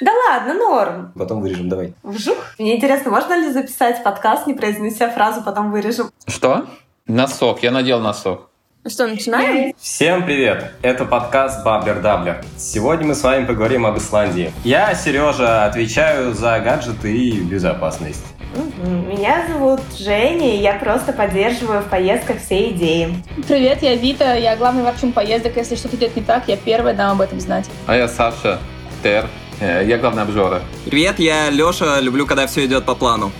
Да ладно, норм. Потом вырежем, давай. Вжух. Мне интересно, можно ли записать подкаст, не произнеся фразу, потом вырежем? Что? Носок. Я надел носок. Ну что, начинаем? Всем привет! Это подкаст Баблер Даблер. Сегодня мы с вами поговорим об Исландии. Я, Сережа, отвечаю за гаджеты и безопасность. Меня зовут Женя, и я просто поддерживаю в поездках все идеи. Привет, я Вита, я главный ворчун поездок. Если что-то идет не так, я первая дам об этом знать. А я Саша Тер. Э, Я главный обжора. Привет, я Леша, люблю, когда все идет по плану.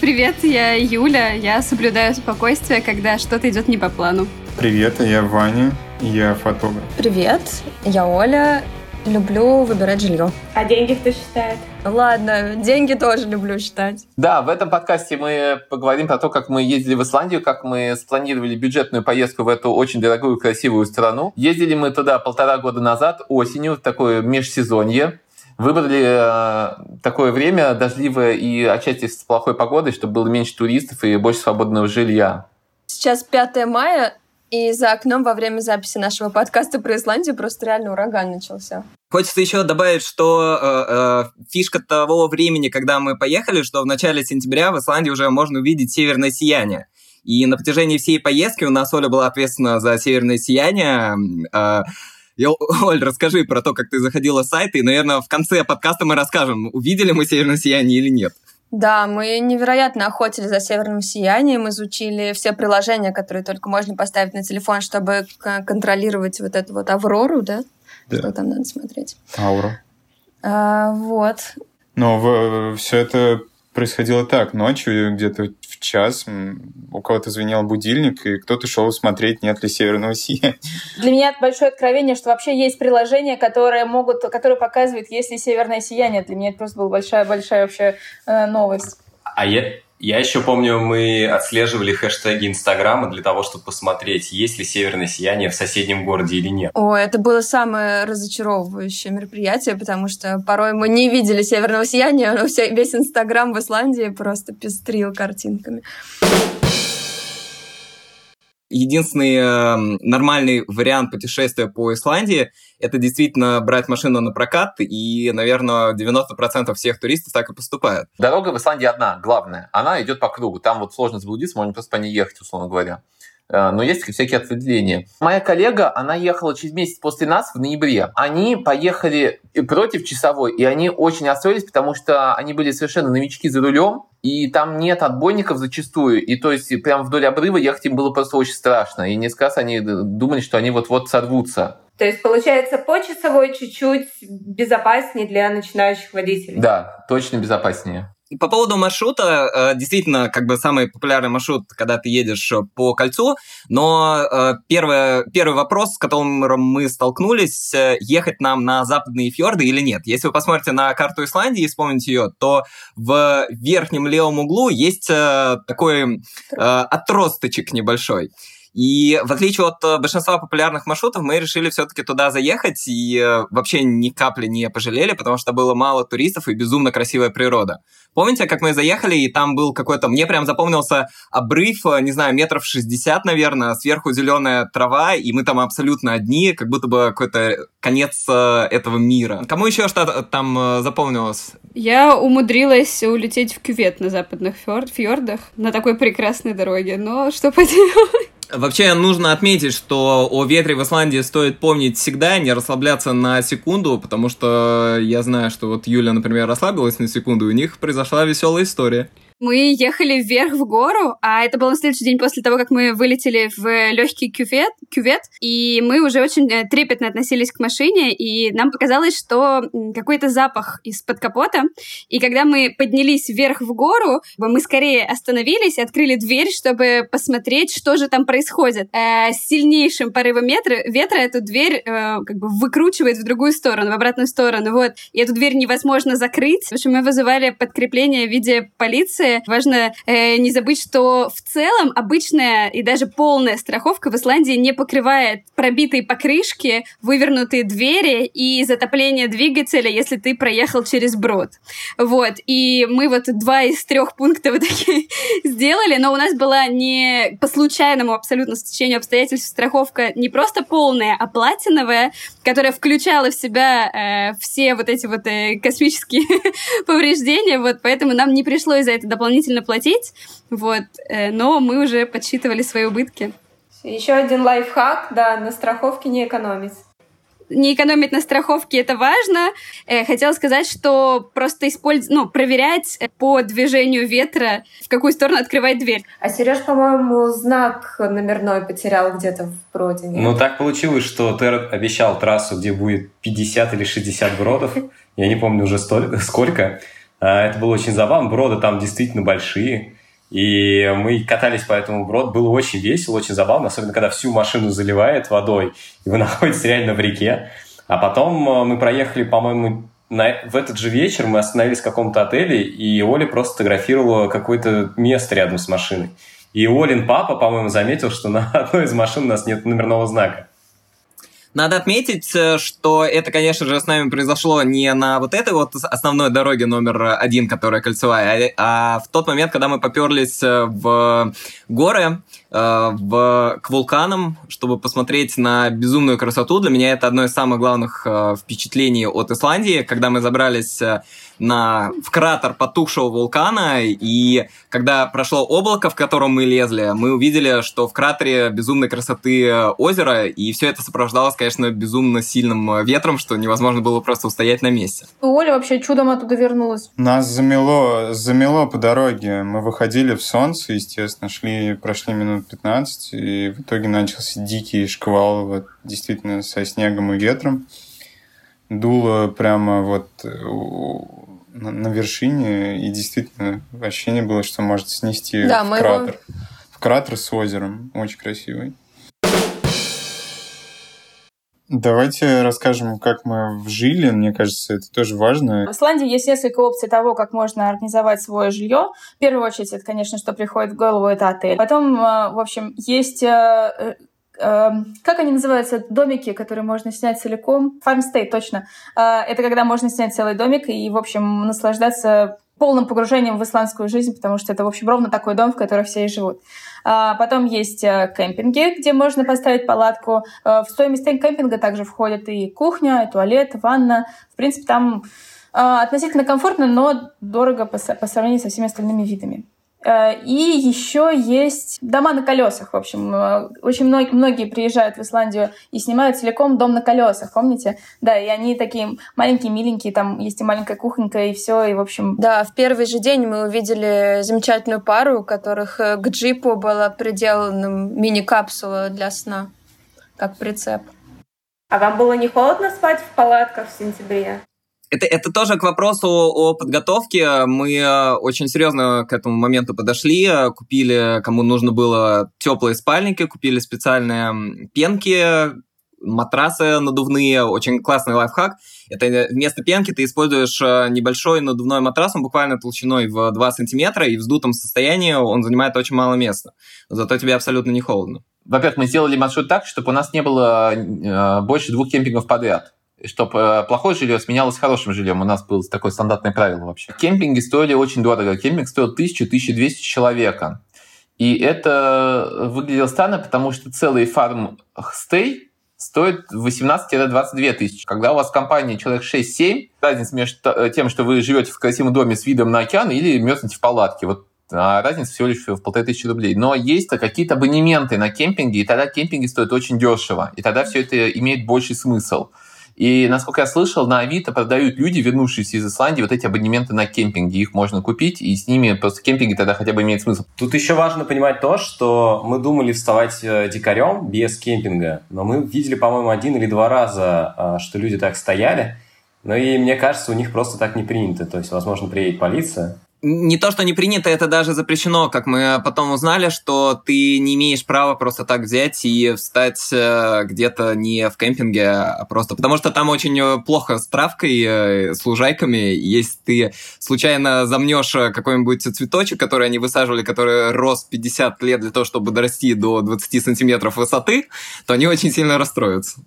Привет, я Юля. Я соблюдаю спокойствие, когда что-то идет не по плану. Привет, я Ваня, я фотограф. Привет, я Оля. Люблю выбирать жилье. А деньги кто считает? Ладно, деньги тоже люблю считать. Да, в этом подкасте мы поговорим про то, как мы ездили в Исландию, как мы спланировали бюджетную поездку в эту очень дорогую, красивую страну. Ездили мы туда полтора года назад, осенью, в такое межсезонье. Выбрали э, такое время дождливое и отчасти с плохой погодой, чтобы было меньше туристов и больше свободного жилья. Сейчас 5 мая, и за окном во время записи нашего подкаста про Исландию просто реально ураган начался. Хочется еще добавить, что э, э, фишка того времени, когда мы поехали, что в начале сентября в Исландии уже можно увидеть северное сияние. И на протяжении всей поездки у нас Оля была ответственна за северное сияние. Э, я- Оль, расскажи про то, как ты заходила в сайт, и, наверное, в конце подкаста мы расскажем, увидели мы северное сияние или нет. Да, мы невероятно охотились за северным сиянием, изучили все приложения, которые только можно поставить на телефон, чтобы к- контролировать вот эту вот аврору, да? Да. Что там надо смотреть? Аура. А, вот. Но все это происходило так, ночью, где-то в час, у кого-то звенел будильник, и кто-то шел смотреть, нет ли северного сияния. Для меня это большое откровение, что вообще есть приложения, которые могут, которые показывают, есть ли северное сияние. Для меня это просто была большая-большая вообще э, новость. А я, я еще помню, мы отслеживали хэштеги Инстаграма для того, чтобы посмотреть, есть ли северное сияние в соседнем городе или нет. О, это было самое разочаровывающее мероприятие, потому что порой мы не видели северного сияния, но вся- весь Инстаграм в Исландии просто пестрил картинками. Единственный э, нормальный вариант путешествия по Исландии – это действительно брать машину на прокат, и, наверное, 90% всех туристов так и поступают. Дорога в Исландии одна, главная. Она идет по кругу. Там вот сложно заблудиться, можно просто по ней ехать, условно говоря. Э, Но есть всякие ответвления. Моя коллега, она ехала через месяц после нас в ноябре. Они поехали против часовой, и они очень расстроились, потому что они были совершенно новички за рулем, и там нет отбойников зачастую. И то есть прям вдоль обрыва ехать им было просто очень страшно. И несколько раз они думали, что они вот-вот сорвутся. То есть, получается, по часовой чуть-чуть безопаснее для начинающих водителей. Да, точно безопаснее. По поводу маршрута, э, действительно, как бы самый популярный маршрут, когда ты едешь э, по кольцу, но э, первое, первый вопрос, с которым мы столкнулись, ехать нам на западные фьорды или нет. Если вы посмотрите на карту Исландии и вспомните ее, то в верхнем левом углу есть такой отросточек небольшой. И в отличие от э, большинства популярных маршрутов, мы решили все-таки туда заехать и э, вообще ни капли не пожалели, потому что было мало туристов и безумно красивая природа. Помните, как мы заехали, и там был какой-то... Мне прям запомнился обрыв, э, не знаю, метров 60, наверное, сверху зеленая трава, и мы там абсолютно одни, как будто бы какой-то конец этого мира. Кому еще что-то там запомнилось? Я умудрилась улететь в кювет на западных фьор- фьордах на такой прекрасной дороге, но что поделать? Вообще нужно отметить, что о ветре в Исландии стоит помнить всегда, не расслабляться на секунду, потому что я знаю, что вот Юля, например, расслабилась на секунду, и у них произошла веселая история. Мы ехали вверх в гору, а это был на следующий день после того, как мы вылетели в легкий кювет, кювет, и мы уже очень э, трепетно относились к машине, и нам показалось, что какой-то запах из-под капота, и когда мы поднялись вверх в гору, мы скорее остановились и открыли дверь, чтобы посмотреть, что же там происходит. Э, с сильнейшим порывом ветра, ветра эту дверь э, как бы выкручивает в другую сторону, в обратную сторону, вот, и эту дверь невозможно закрыть. В общем, мы вызывали подкрепление в виде полиции, далее. Важно э, не забыть, что в целом обычная и даже полная страховка в Исландии не покрывает пробитые покрышки, вывернутые двери и затопление двигателя, если ты проехал через брод. Вот. И мы вот два из трех пунктов сделали, но у нас была не по случайному абсолютно стечению обстоятельств страховка не просто полная, а платиновая, которая включала в себя э, все вот эти вот э, космические повреждения, вот, поэтому нам не пришлось за это дополнительно платить, вот, э, но мы уже подсчитывали свои убытки. Еще один лайфхак, да, на страховке не экономить не экономить на страховке это важно. Э, хотела сказать, что просто использовать, ну, проверять по движению ветра, в какую сторону открывать дверь. А Сереж, по-моему, знак номерной потерял где-то в броде. Нет? Ну, так получилось, что ты обещал трассу, где будет 50 или 60 бродов. Я не помню уже столько, сколько. А, это было очень забавно. Броды там действительно большие. И мы катались по этому броду. Было очень весело, очень забавно, особенно когда всю машину заливает водой, и вы находитесь реально в реке. А потом э, мы проехали, по-моему, на, в этот же вечер мы остановились в каком-то отеле, и Оля просто фотографировала какое-то место рядом с машиной. И Олин папа, по-моему, заметил, что на одной из машин у нас нет номерного знака. Надо отметить, э, что это, конечно же, с нами произошло не на вот этой вот основной дороге номер один, которая кольцевая, а, а в тот момент, когда мы поперлись э, в горы, в, к вулканам, чтобы посмотреть на безумную красоту. Для меня это одно из самых главных впечатлений от Исландии, когда мы забрались на, в кратер потухшего вулкана, и когда прошло облако, в котором мы лезли, мы увидели, что в кратере безумной красоты озеро, и все это сопровождалось, конечно, безумно сильным ветром, что невозможно было просто устоять на месте. Оля вообще чудом оттуда вернулась. Нас замело, замело по дороге. Мы выходили в солнце, естественно, шли, прошли минут 15, и в итоге начался дикий шквал, вот, действительно, со снегом и ветром дуло прямо вот на, на вершине, и действительно ощущение было, что может снести да, в кратер. Его... В кратер с озером. Очень красивый. Давайте расскажем, как мы жили. Мне кажется, это тоже важно. В Исландии есть несколько опций того, как можно организовать свое жилье. В первую очередь, это, конечно, что приходит в голову, это отель. Потом, э, в общем, есть э, Эм, как они называются, домики, которые можно снять целиком? Farmstay, точно. Э, это когда можно снять целый домик и, в общем, наслаждаться полным погружением в исландскую жизнь, потому что это, в общем, ровно такой дом, в котором все и живут. А потом есть э, кемпинги, где можно поставить палатку. Э, в стоимость кемпинга также входит и кухня, и туалет, и ванна. В принципе, там относительно комфортно, но дорого по сравнению со всеми остальными видами. Э, и еще есть дома на колесах. В общем, э, очень многие, многие приезжают в Исландию и снимают целиком дом на колесах, помните? Да, и они такие маленькие, миленькие, там есть и маленькая кухонька, и все, и в общем... Да, в первый же день мы увидели замечательную пару, у которых э, к джипу была приделана мини-капсула для сна, как прицеп. А вам было не холодно спать в палатках в сентябре? Это, это тоже к вопросу о подготовке. Мы э, очень серьезно к этому моменту подошли, купили, кому нужно было, теплые спальники, купили специальные пенки, матрасы надувные, очень классный лайфхак. Это вместо пенки ты используешь э, небольшой надувной матрас, он буквально толщиной в 2 сантиметра, и в вздутом состоянии он занимает очень мало места. Зато тебе абсолютно не холодно. Во-первых, мы сделали маршрут так, чтобы у нас не было э, больше двух кемпингов подряд чтобы плохое жилье сменялось хорошим жильем. У нас было такое стандартное правило вообще. Кемпинги стоили очень дорого. Кемпинг стоил 1000-1200 человека. И это выглядело странно, потому что целый фарм-стей стоит 18-22 тысячи. Когда у вас в компании человек 6-7, разница между тем, что вы живете в красивом доме с видом на океан или мерзнете в палатке. Вот а разница всего лишь в полторы тысячи рублей. Но есть какие-то абонементы на кемпинге, и тогда кемпинги стоят очень дешево. И тогда все это имеет больший смысл. И, насколько я слышал, на Авито продают люди, вернувшиеся из Исландии, вот эти абонементы на кемпинги. Их можно купить, и с ними просто кемпинги тогда хотя бы имеет смысл. Тут еще важно понимать то, что мы думали вставать э, дикарем без кемпинга, но мы видели, по-моему, один или два раза, а, что люди так стояли. Ну и мне кажется, у них просто так не принято. То есть, возможно, приедет полиция, Не то, что не принято, это даже запрещено. Как мы потом узнали, что ты не имеешь права просто так взять и встать э, где-то не в кемпинге, а просто... Потому что там очень э, плохо с травкой, э, с лужайками. Если ты случайно замнешь какой-нибудь цветочек, который они высаживали, который рос 50 лет для того, чтобы дорасти до 20 сантиметров высоты, то они очень сильно расстроятся.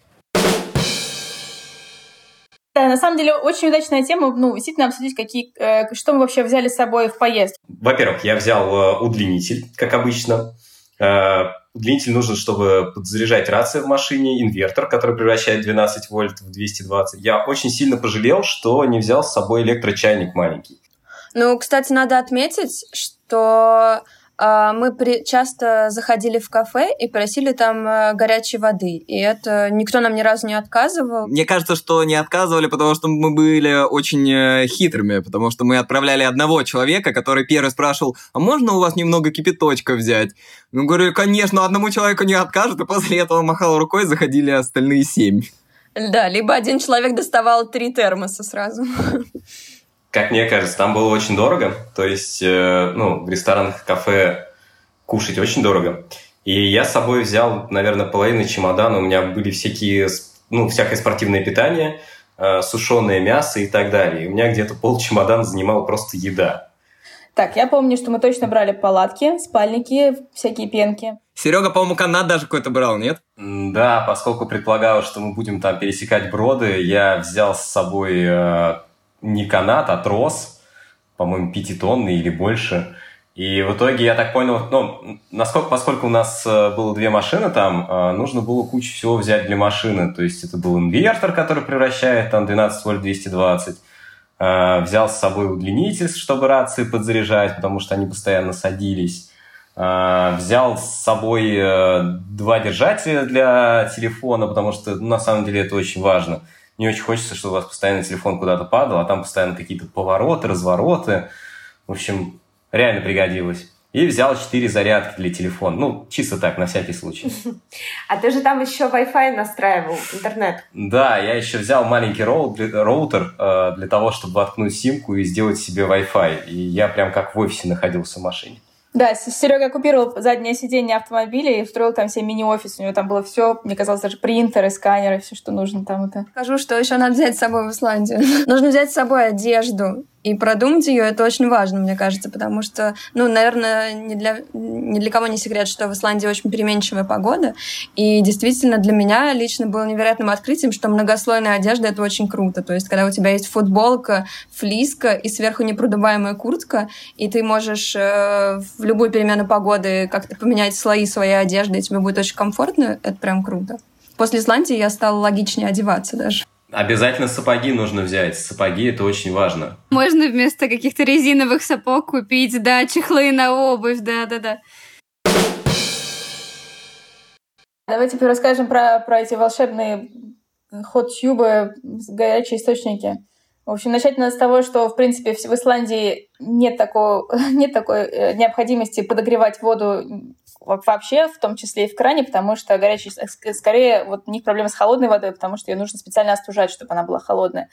Да, на самом деле очень удачная тема, ну, действительно обсудить, какие, э, что мы вообще взяли с собой в поездку. Во-первых, я взял э, удлинитель, как обычно. Э, удлинитель нужен, чтобы подзаряжать рацию в машине, инвертор, который превращает 12 вольт в 220. Я очень сильно пожалел, что не взял с собой электрочайник маленький. Ну, кстати, надо отметить, что мы при... часто заходили в кафе и просили там э, горячей воды. И это никто нам ни разу не отказывал. Мне кажется, что не отказывали, потому что мы были очень э, хитрыми, потому что мы отправляли одного человека, который первый спрашивал, а можно у вас немного кипяточка взять? Ну, говорю, конечно, одному человеку не откажут, и после этого махал рукой, заходили остальные семь. Да, либо один человек доставал три термоса сразу. Как мне кажется, там было очень дорого. То есть, э, ну, в ресторанах, кафе кушать очень дорого. И я с собой взял, наверное, половину чемодана. У меня были всякие, ну, всякое спортивное питание, э, сушеное мясо и так далее. И у меня где-то пол чемодана занимала просто еда. Так, я помню, что мы точно брали палатки, спальники, всякие пенки. Серега, по-моему, канат даже какой-то брал, нет? Да, поскольку предполагалось, что мы будем там пересекать броды, я взял с собой э, не канат, а трос, по-моему, пятитонный или больше. И в итоге я так понял, ну, насколько, поскольку у нас э, было две машины там, э, нужно было кучу всего взять для машины. То есть это был инвертор, который превращает там 12 вольт 220. Э, взял с собой удлинитель, чтобы рации подзаряжать, потому что они постоянно садились. Взял с собой два держателя для телефона, потому что ну, на самом деле это очень важно не очень хочется, чтобы у вас постоянно телефон куда-то падал, а там постоянно какие-то повороты, развороты. В общем, реально пригодилось. И взял 4 зарядки для телефона. Ну, чисто так, на всякий случай. А ты же там еще Wi-Fi настраивал, интернет. Да, я еще взял маленький роутер э, для того, чтобы воткнуть симку и сделать себе Wi-Fi. И я прям как в офисе находился в машине. Да, Серега оккупировал заднее сиденье автомобиля и устроил там себе мини-офис. У него там было все, мне казалось, даже принтеры, сканеры, все, что нужно там. Это. Скажу, что еще надо взять с собой в Исландию. Нужно взять с собой одежду. И продумать ее это очень важно, мне кажется, потому что, ну, наверное, не для, ни для кого не секрет, что в Исландии очень переменчивая погода. И действительно для меня лично было невероятным открытием, что многослойная одежда это очень круто. То есть, когда у тебя есть футболка, флиска и сверху непродуваемая куртка, и ты можешь э, в любую перемену погоды как-то поменять слои своей одежды, и тебе будет очень комфортно, это прям круто. После Исландии я стала логичнее одеваться даже. Обязательно сапоги нужно взять. Сапоги это очень важно. Можно вместо каких-то резиновых сапог купить, да, чехлы на обувь, да-да-да. Давайте теперь расскажем про, про эти волшебные хот-тюбы, горячие источники. В общем, начать надо с того, что, в принципе, в Исландии нет, такого, нет такой э, необходимости подогревать воду вообще, в том числе и в кране, потому что горячий, скорее, вот у них проблема с холодной водой, потому что ее нужно специально остужать, чтобы она была холодная.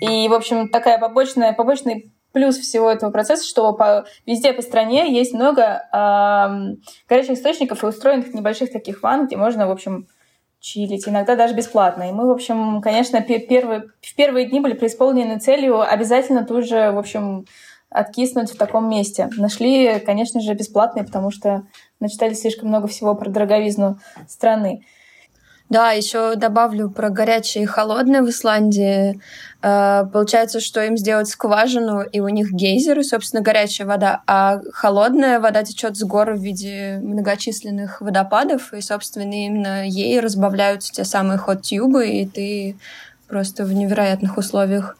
И, в общем, такая побочная, побочный плюс всего этого процесса, что по, везде по стране есть много э, горячих источников и устроенных небольших таких ванн, где можно, в общем, чилить, иногда даже бесплатно. И мы, в общем, конечно, первые, в первые дни были преисполнены целью обязательно тут же, в общем, откиснуть в таком месте. Нашли, конечно же, бесплатные, потому что начитали слишком много всего про дороговизну страны. Да, еще добавлю про горячее и холодное в Исландии. Э, получается, что им сделать скважину, и у них гейзеры, собственно, горячая вода, а холодная вода течет с гор в виде многочисленных водопадов, и, собственно, именно ей разбавляются те самые хот-тюбы, и ты просто в невероятных условиях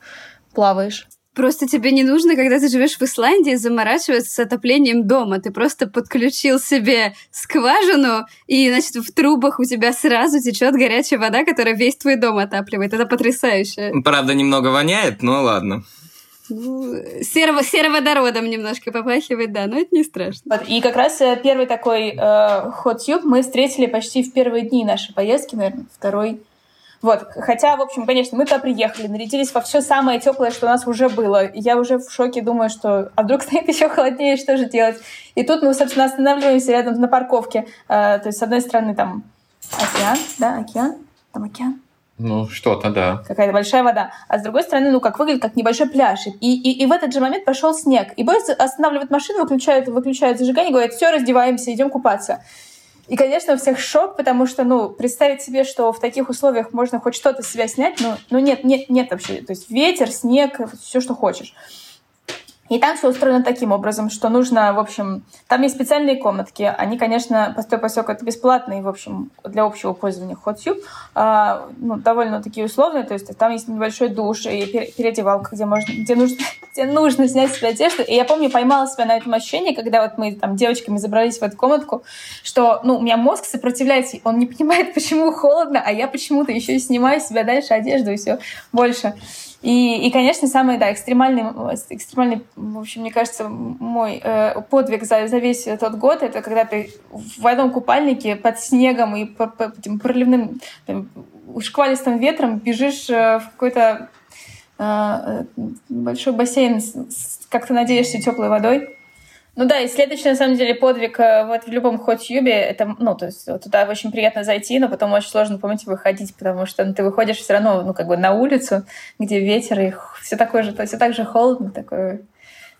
плаваешь. Просто тебе не нужно, когда ты живешь в Исландии, заморачиваться с отоплением дома. Ты просто подключил себе скважину, и, значит, в трубах у тебя сразу течет горячая вода, которая весь твой дом отапливает. Это потрясающе. Правда, немного воняет, но ладно. Ну, серо сероводородом немножко попахивает, да, но это не страшно. Вот. И как раз э, первый такой э, хот-тюб мы встретили почти в первые дни нашей поездки, наверное, второй Вот, хотя, в общем, конечно, мы туда приехали, нарядились во все самое теплое, что у нас уже было. Я уже в шоке думаю, что а вдруг станет еще холоднее, что же делать? И тут мы, собственно, останавливаемся рядом на парковке. Э, то есть, с одной стороны, там океан, да, океан, там океан. Ну, что-то, да. Какая-то большая вода. А с другой стороны, ну, как выглядит, как небольшой пляж. И, и, и в этот же момент пошел снег. И бойс останавливает машину, выключает, выключает зажигание, говорит, все, раздеваемся, идем купаться. И, конечно, у всех шок, потому что, ну, представить себе, что в таких условиях можно хоть что-то с себя снять, ну, ну нет, нет, нет вообще. То есть ветер, снег, все, что хочешь. И там все устроено таким образом, что нужно, в общем, там есть специальные комнатки. Они, конечно, постой посек это бесплатные, в общем, для общего пользования HotTube. А, ну, довольно такие условные, то есть там есть небольшой душ и переодевалка, где, можно, где, нужно, где нужно снять себе одежду. И я помню, поймала себя на этом ощущении, когда вот мы там девочками забрались в эту комнатку, что, ну, у меня мозг сопротивляется, он не понимает, почему холодно, а я почему-то еще снимаю себя дальше одежду и все больше. И, и, конечно, самый, да, экстремальный, экстремальный, в общем, мне кажется, мой э, подвиг за, за весь тот год, это когда ты в одном купальнике под снегом и по, по этим проливным там, шквалистым ветром бежишь э, в какой-то э, э большой бассейн, с, с, как ты надеешься, теплой водой. Ну да, и следующий, на самом деле, подвиг э, вот в любом хот-юбе, это, ну, то есть туда очень приятно зайти, но потом очень сложно, помните, выходить, потому что ну, ты выходишь все равно, ну, как бы на улицу, где ветер, и все такое же, то все так же холодно, такое,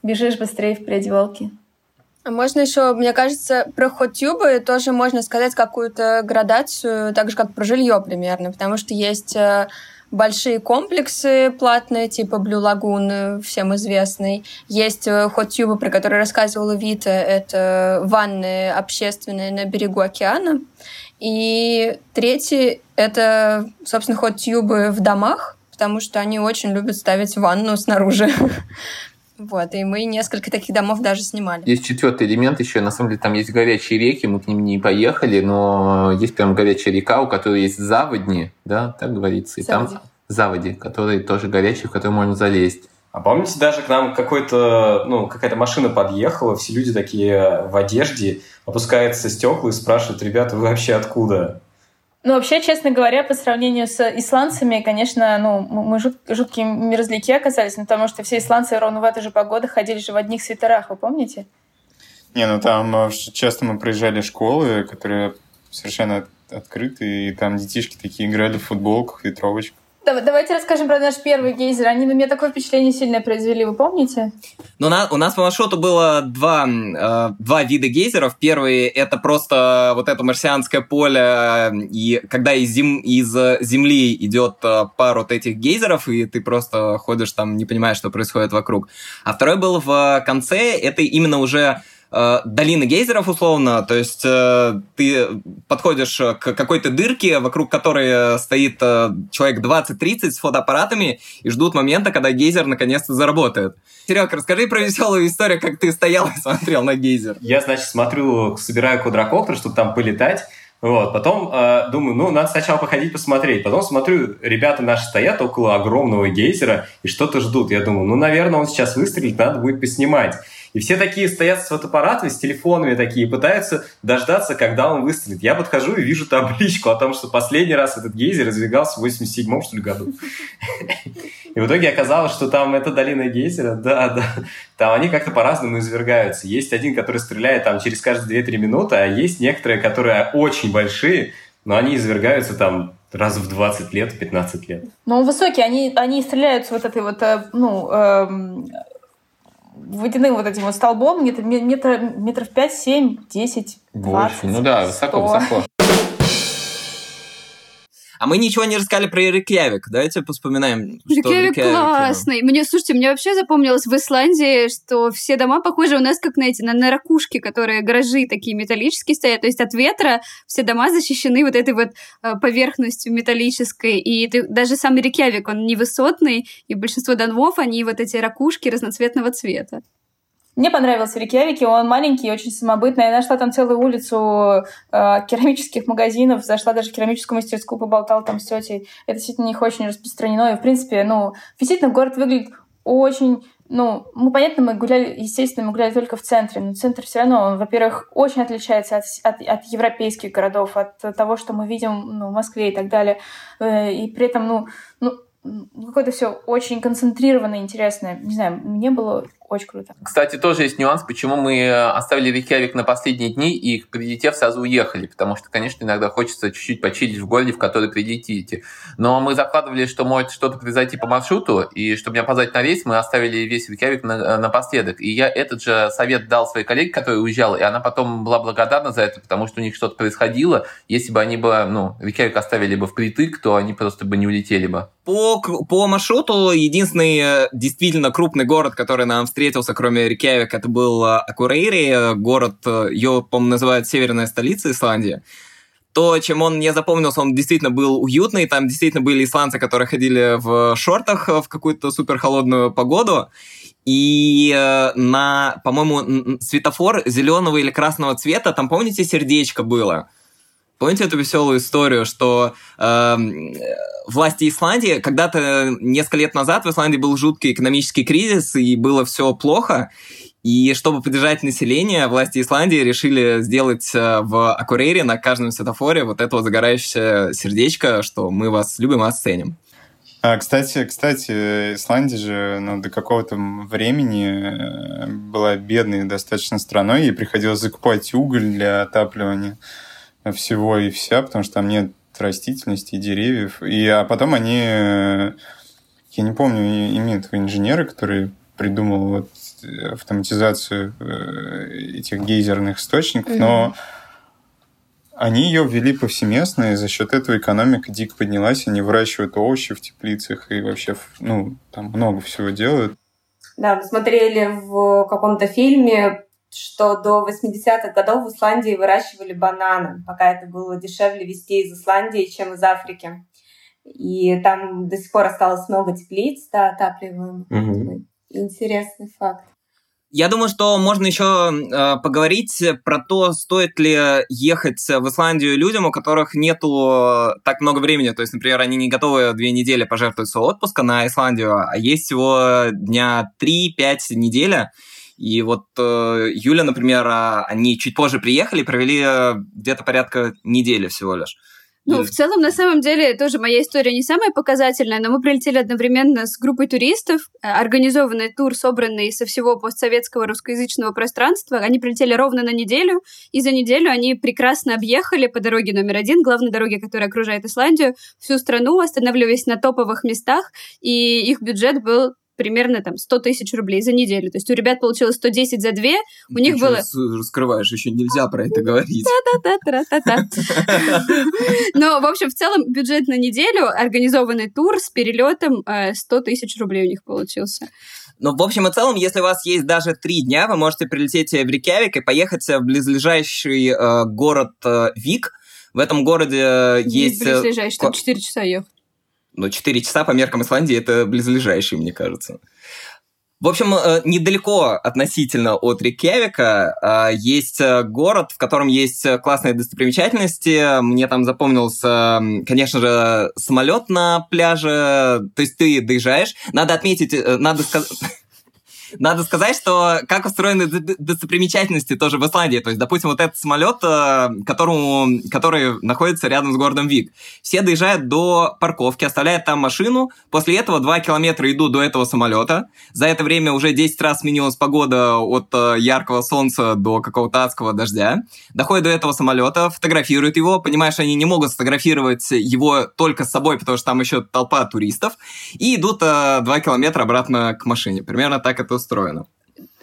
бежишь быстрее в переодевалке. А можно еще, мне кажется, про хот-тюбы тоже можно сказать какую-то градацию, так же, как про жилье примерно, потому что есть э, большие комплексы платные, типа Blue Lagoon, всем известный. Есть хот-тюбы, про которые рассказывала Вита, это ванны общественные на берегу океана. И третий — это, собственно, хот-тюбы в домах, потому что они очень любят ставить ванну снаружи. Вот, и мы несколько таких домов даже снимали. Есть четвертый элемент еще, на самом деле там есть горячие реки, мы к ним не поехали, но есть прям горячая река, у которой есть заводни, да, так говорится, и заводи. там заводи, которые тоже горячие, в которые можно залезть. А помните, даже к нам какой-то, ну, какая-то машина подъехала, все люди такие в одежде, опускаются стекла и спрашивают, ребята, вы вообще откуда? Ну, вообще, честно говоря, по сравнению с исландцами, конечно, ну, мы жут, жуткие мерзляки оказались, ну, потому что все исландцы ровно в эту же погоду ходили же в одних свитерах, вы помните? Не, ну там э, часто мы проезжали школы, которые совершенно открыты, и там детишки такие играли в футболках, ветровочках. Давайте расскажем про наш первый гейзер. Они на меня такое впечатление сильное произвели, вы помните? Ну, на, у нас по маршруту было два, э, два вида гейзеров. Первый — это просто вот это марсианское поле, и когда из, зем, из Земли идет э, пара вот этих гейзеров, и ты просто ходишь там, не понимаешь, что происходит вокруг. А второй был в конце, это именно уже э, долины гейзеров условно, то есть э, ты подходишь к какой-то дырке, вокруг которой стоит э, человек 20-30 с фотоаппаратами и ждут момента, когда гейзер наконец-то заработает. Серег, расскажи про веселую историю, как ты стоял и смотрел на гейзер. Я, значит, смотрю, собираю квадрокоптер, чтобы там полетать, вот, потом э, думаю, ну, надо сначала походить посмотреть. Потом смотрю, ребята наши стоят около огромного гейзера и что-то ждут. Я думаю, ну, наверное, он сейчас выстрелит, надо будет поснимать. И все такие стоят с фотоаппаратами, с телефонами такие, пытаются дождаться, когда он выстрелит. Я подхожу и вижу табличку о том, что последний раз этот гейзер развигался в 87-м, что ли, году. И в итоге оказалось, что там это долина гейзера, да, да. Там они как-то по-разному извергаются. Есть один, который стреляет там через каждые 2-3 минуты, а есть некоторые, которые очень большие, но они извергаются там раз в 20 лет, 15 лет. Ну, высокие, они, они стреляют с вот этой вот, э, ну, эм, водяным вот этим вот столбом где-то метр, метров 5, 7, 10, 20, Больше. Ну да, высоко-высоко. А мы ничего не рассказали про Рикьявик. Давайте вспоминаем, что Рикьявик классный. Мне, слушайте, мне вообще запомнилось в Исландии, что все дома похожи у нас как на эти, на, на ракушки, которые гаражи такие металлические стоят. То есть от ветра все дома защищены вот этой вот э, поверхностью металлической. И ты, даже сам Рикьявик, он невысотный, и большинство домов, они вот эти ракушки разноцветного цвета. Мне понравился в Рикьявике, он маленький, очень самобытный. Я нашла там целую улицу э, керамических магазинов, зашла даже в керамическую мастерскую, поболтала там с тетей. Это действительно них очень распространено. И, в принципе, ну, действительно, город выглядит очень ну, мы, понятно, мы гуляли, естественно, мы гуляли только в центре, но центр все равно, он, во-первых, очень отличается от, от, от европейских городов, от того, что мы видим ну, в Москве и так далее. Э, и при этом, ну, ну какое-то все очень концентрированное, интересное. Не знаю, мне было очень круто. Кстати, тоже есть нюанс, почему мы оставили Рейкьявик на последние дни и, прилетев, сразу уехали. Потому что, конечно, иногда хочется чуть-чуть почилить в городе, в который прилетите. Но мы закладывали, что может что-то произойти по маршруту, и чтобы не опоздать на рейс, мы оставили весь Рейкьявик на, напоследок. И я этот же совет дал своей коллеге, которая уезжала, и она потом была благодарна за это, потому что у них что-то происходило. Если бы они бы, ну, Рейкьявик оставили бы впритык, то они просто бы не улетели бы. По, по маршруту единственный э, действительно крупный город, который нам встретился, кроме Рикявик, это был э, Акурейри, город, э, ее, по-моему, называют северная столица Исландии. То, чем он не запомнился, он действительно был уютный. Там действительно были исландцы, которые ходили в шортах в какую-то супер холодную погоду. И на, по-моему, светофор зеленого или красного цвета, там, помните, сердечко было? Помните эту веселую историю, что э, власти Исландии, когда-то несколько лет назад в Исландии был жуткий экономический кризис, и было все плохо, и чтобы поддержать население, власти Исландии решили сделать э, в Акурейре на каждом светофоре вот это вот загорающее сердечко, что мы вас любим и оценим. А, кстати, кстати, Исландия же ну, до какого-то времени э, была бедной достаточно страной, и приходилось закупать уголь для отапливания всего и вся, потому что там нет растительности, деревьев. И, а потом они, я не помню, имеют инженеры, которые придумал вот автоматизацию э, этих гейзерных источников, mm-hmm. но они ее ввели повсеместно, и за счет этого экономика дико поднялась, они выращивают овощи в теплицах и вообще, ну, там много всего делают. Да, мы смотрели в каком-то фильме что до 80-х годов в Исландии выращивали бананы, пока это было дешевле везти из Исландии, чем из Африки. И там до сих пор осталось много теплиц, да, отапливаемых. Угу. Интересный факт. Я думаю, что можно еще э, поговорить про то, стоит ли ехать в Исландию людям, у которых нету так много времени. То есть, например, они не готовы две недели пожертвовать своего отпуска на Исландию, а есть всего дня 3-5 неделя. И вот э, Юля, например, а, они чуть позже приехали, провели э, где-то порядка недели всего лишь. Ну, в целом, на самом деле, тоже моя история не самая показательная, но мы прилетели одновременно с группой туристов, э, организованный тур, собранный со всего постсоветского русскоязычного пространства. Они прилетели ровно на неделю, и за неделю они прекрасно объехали по дороге номер один, главной дороге, которая окружает Исландию, всю страну, останавливаясь на топовых местах, и их бюджет был примерно там 100 тысяч рублей за неделю. То есть у ребят получилось 110 за две, у Ты них было... раскрываешь, еще нельзя про это говорить. Но, в общем, в целом бюджет на неделю, организованный тур с перелетом 100 э, тысяч рублей у них получился. Ну, в общем и целом, если у вас есть даже три дня, вы можете прилететь в Рикявик и поехать в близлежащий э, город э, Вик. В этом городе э, есть... Близлежащий, там 4 часа ехать. Но 4 часа по меркам Исландии это близлежащие, мне кажется. В общем, э, недалеко относительно от Рикьявика э, есть э, город, в котором есть классные достопримечательности. Мне там запомнился, конечно же, самолет на пляже. То есть ты доезжаешь. Надо отметить, надо сказать... Надо сказать, что как устроены достопримечательности тоже в Исландии. То есть, допустим, вот этот самолет, э, которому, который находится рядом с городом Вик. Все доезжают до парковки, оставляют там машину. После этого 2 километра идут до этого самолета. За это время уже 10 раз сменилась погода от э, яркого солнца до какого-то адского дождя. Доходят до этого самолета, фотографируют его. Понимаешь, они не могут сфотографировать его только с собой, потому что там еще толпа туристов. И идут 2 э, километра обратно к машине. Примерно так это устроено.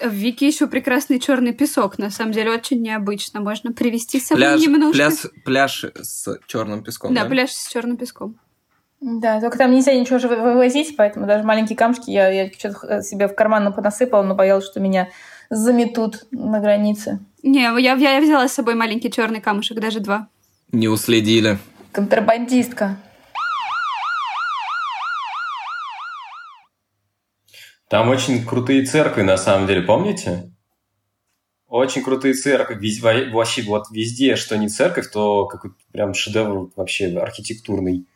В Вики еще прекрасный черный песок. На самом деле очень необычно. Можно привести с собой пляж, немножко. Пляж, пляж с черным песком. Да, да, пляж с черным песком. Да, только там нельзя ничего же вывозить, поэтому даже маленькие камушки я, я что-то себе в карман понасыпала, но боялась, что меня заметут на границе. Не, я, я взяла с собой маленький черный камушек, даже два. Не уследили. Контрабандистка. Там очень крутые церкви, на самом деле, помните? Очень крутые церкви. Вообще вот везде, что не церковь, то какой-то прям шедевр вообще архитектурный.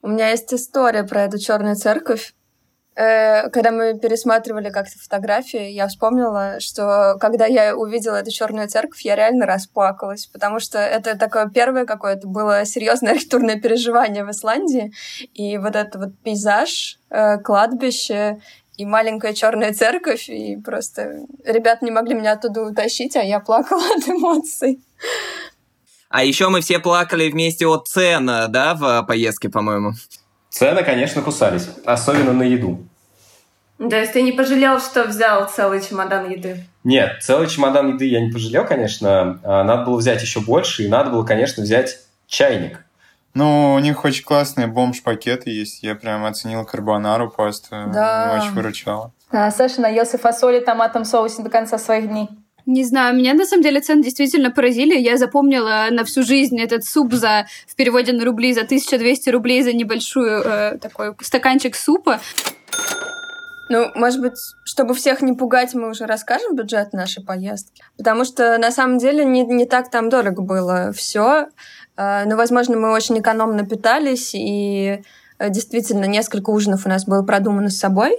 У меня есть история про эту черную церковь. Э, когда мы пересматривали как-то фотографии, я вспомнила, что когда я увидела эту черную церковь, я реально расплакалась, потому что это такое первое какое-то было серьезное архитектурное переживание в Исландии. И вот этот вот пейзаж, э, кладбище и маленькая черная церковь, и просто ребят не могли меня оттуда утащить, а я плакала от эмоций. А еще мы все плакали вместе от цен, да, в поездке, по-моему? Цены, конечно, кусались, особенно на еду. То есть ты не пожалел, что взял целый чемодан еды? Нет, целый чемодан еды я не пожалел, конечно. А надо было взять еще больше, и надо было, конечно, взять чайник. Ну, у них очень классные бомж-пакеты есть. Я прям оценил карбонару пасту. Да. Очень выручала. А, Саша наелся фасоли в томатном соусе до конца своих дней. Не знаю, меня на самом деле цены действительно поразили. Я запомнила на всю жизнь этот суп за, в переводе на рубли, за 1200 рублей за небольшую э, такой стаканчик супа. Ну, может быть, чтобы всех не пугать, мы уже расскажем бюджет нашей поездки. Потому что на самом деле не, не так там дорого было все. Ну, возможно, мы очень экономно питались, и э, действительно несколько ужинов у нас было продумано с собой.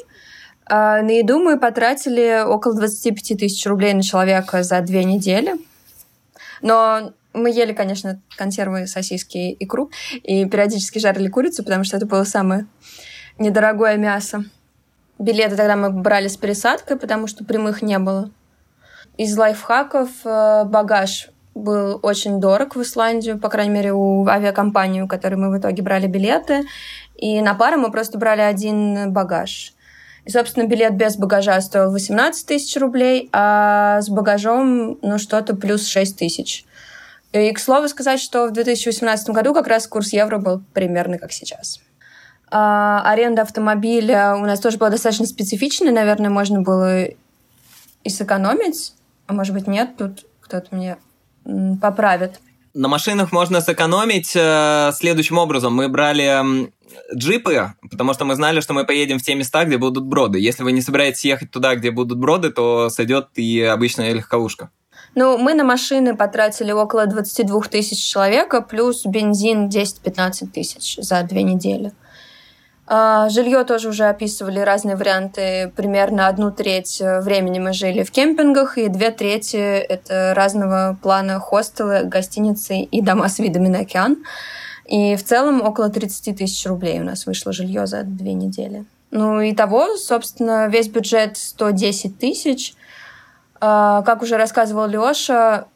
На еду мы потратили около 25 тысяч рублей на человека за две недели. Но мы ели, конечно, консервы, сосиски, икру, и периодически жарили курицу, потому что это было самое недорогое мясо. Билеты тогда мы брали с пересадкой, потому что прямых не было. Из лайфхаков э, багаж был очень дорог в Исландию, по крайней мере, у авиакомпании, у которой мы в итоге брали билеты. И на пару мы просто брали один багаж. И, собственно, билет без багажа стоил 18 тысяч рублей, а с багажом, ну, что-то плюс 6 тысяч. И, к слову сказать, что в 2018 году как раз курс евро был примерно как сейчас. А, аренда автомобиля у нас тоже была достаточно специфичная. Наверное, можно было и сэкономить. А может быть, нет, тут кто-то мне поправит. На машинах можно сэкономить э, следующим образом. Мы брали джипы, потому что мы знали, что мы поедем в те места, где будут броды. Если вы не собираетесь ехать туда, где будут броды, то сойдет и обычная легковушка. Ну, мы на машины потратили около 22 тысяч человека, плюс бензин 10-15 тысяч за две недели. А, жилье тоже уже описывали разные варианты. Примерно одну треть времени мы жили в кемпингах, и две трети — это разного плана хостелы, гостиницы и дома с видами на океан. И в целом около 30 тысяч рублей у нас вышло жилье за две недели. Ну и того, собственно, весь бюджет 110 тысяч. А, как уже рассказывал Леша,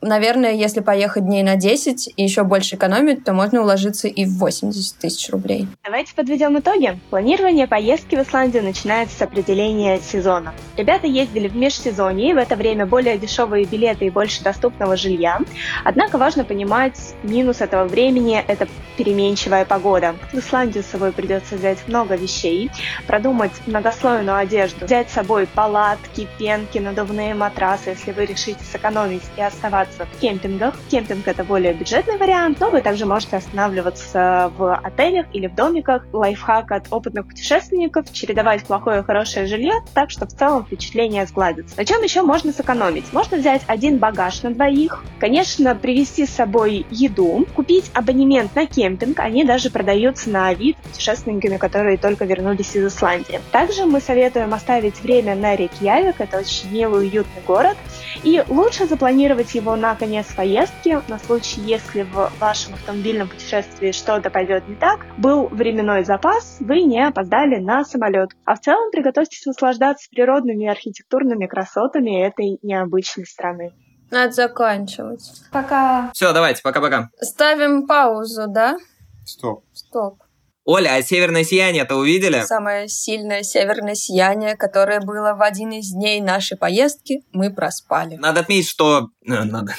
наверное, если поехать дней на 10 и еще больше экономить, то можно уложиться и в 80 тысяч рублей. Давайте подведем итоги. Планирование поездки в Исландию начинается с определения сезона. Ребята ездили в межсезонье, в это время более дешевые билеты и больше доступного жилья. Однако важно понимать, минус этого времени – это переменчивая погода. В Исландию с собой придется взять много вещей, продумать многослойную одежду, взять с собой палатки, пенки, надувные матрасы, если вы решите сэкономить и оставаться останавливаться в кемпингах. Кемпинг это более бюджетный вариант, но вы также можете останавливаться в отелях или в домиках. Лайфхак от опытных путешественников – чередовать плохое и хорошее жилье, так что в целом впечатление сгладится. На чем еще можно сэкономить? Можно взять один багаж на двоих, конечно, привезти с собой еду, купить абонемент на кемпинг, они даже продаются на Авито путешественниками, которые только вернулись из Исландии. Также мы советуем оставить время на Рейкьявик, это очень милый, уютный город, и лучше запланировать его на конец поездки, на случай, если в вашем автомобильном путешествии что-то пойдет не так, был временной запас, вы не опоздали на самолет. А в целом приготовьтесь наслаждаться природными и архитектурными красотами этой необычной страны. Надо заканчивать. Пока. Все, давайте, пока-пока. Ставим паузу, да? Стоп. Стоп. Оля, а северное сияние-то увидели? Самое сильное северное сияние, которое было в один из дней нашей поездки, мы проспали. Надо отметить, что... Э, надо.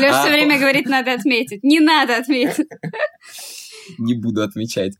Леша А, все время говорит, надо отметить. Не надо отметить. Не буду отмечать.